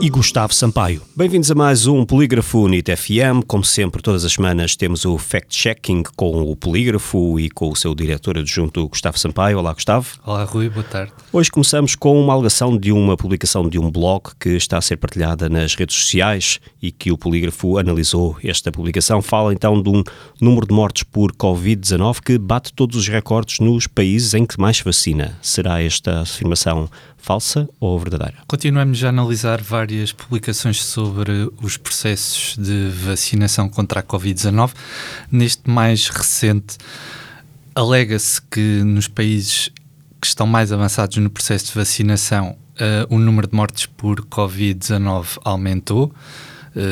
e Gustavo Sampaio. Bem-vindos a mais um Polígrafo NIT FM. Como sempre, todas as semanas temos o fact-checking com o Polígrafo e com o seu diretor adjunto, Gustavo Sampaio. Olá, Gustavo. Olá, Rui. Boa tarde. Hoje começamos com uma alegação de uma publicação de um blog que está a ser partilhada nas redes sociais e que o Polígrafo analisou. Esta publicação fala então de um número de mortes por Covid-19 que bate todos os recordes nos países em que mais vacina. Será esta afirmação falsa ou verdadeira? Continuamos a analisar várias publicações sobre os processos de vacinação contra a Covid-19. Neste mais recente, alega-se que nos países que estão mais avançados no processo de vacinação, uh, o número de mortes por Covid-19 aumentou.